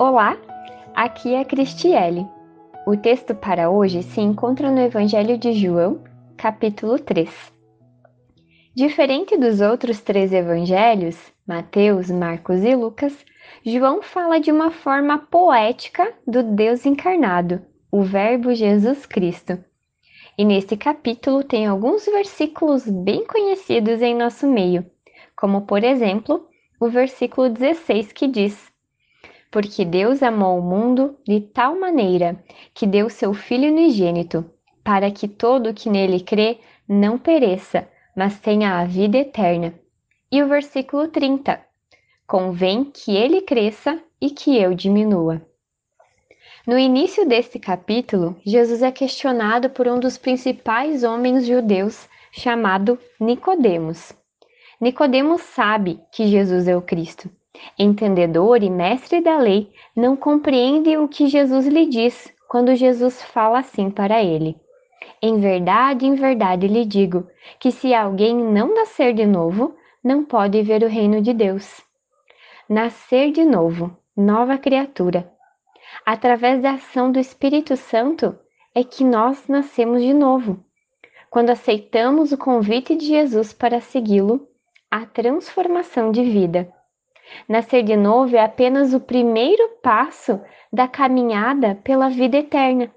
Olá, aqui é Cristiele. O texto para hoje se encontra no Evangelho de João, capítulo 3. Diferente dos outros três evangelhos, Mateus, Marcos e Lucas, João fala de uma forma poética do Deus encarnado, o Verbo Jesus Cristo. E neste capítulo tem alguns versículos bem conhecidos em nosso meio, como por exemplo, o versículo 16 que diz: porque Deus amou o mundo de tal maneira que deu seu Filho unigênito, para que todo que nele crê não pereça, mas tenha a vida eterna. E o versículo 30: Convém que ele cresça e que eu diminua. No início deste capítulo, Jesus é questionado por um dos principais homens judeus, chamado Nicodemos. Nicodemos sabe que Jesus é o Cristo entendedor e mestre da lei, não compreende o que Jesus lhe diz quando Jesus fala assim para ele. Em verdade, em verdade lhe digo que se alguém não nascer de novo, não pode ver o reino de Deus. Nascer de novo, nova criatura. Através da ação do Espírito Santo é que nós nascemos de novo. Quando aceitamos o convite de Jesus para segui-lo, a transformação de vida. Nascer de novo é apenas o primeiro passo da caminhada pela vida eterna,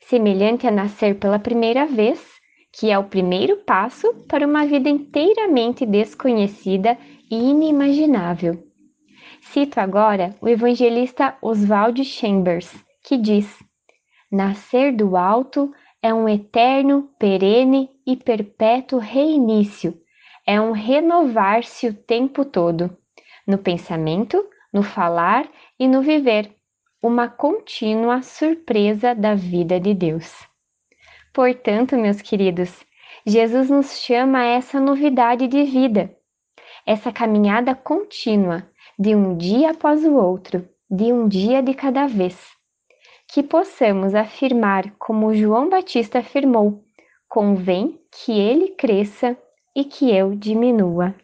semelhante a nascer pela primeira vez, que é o primeiro passo para uma vida inteiramente desconhecida e inimaginável. Cito agora o evangelista Oswald Chambers, que diz: Nascer do alto é um eterno, perene e perpétuo reinício, é um renovar-se o tempo todo no pensamento, no falar e no viver, uma contínua surpresa da vida de Deus. Portanto, meus queridos, Jesus nos chama a essa novidade de vida, essa caminhada contínua, de um dia após o outro, de um dia de cada vez. Que possamos afirmar, como João Batista afirmou: convém que ele cresça e que eu diminua.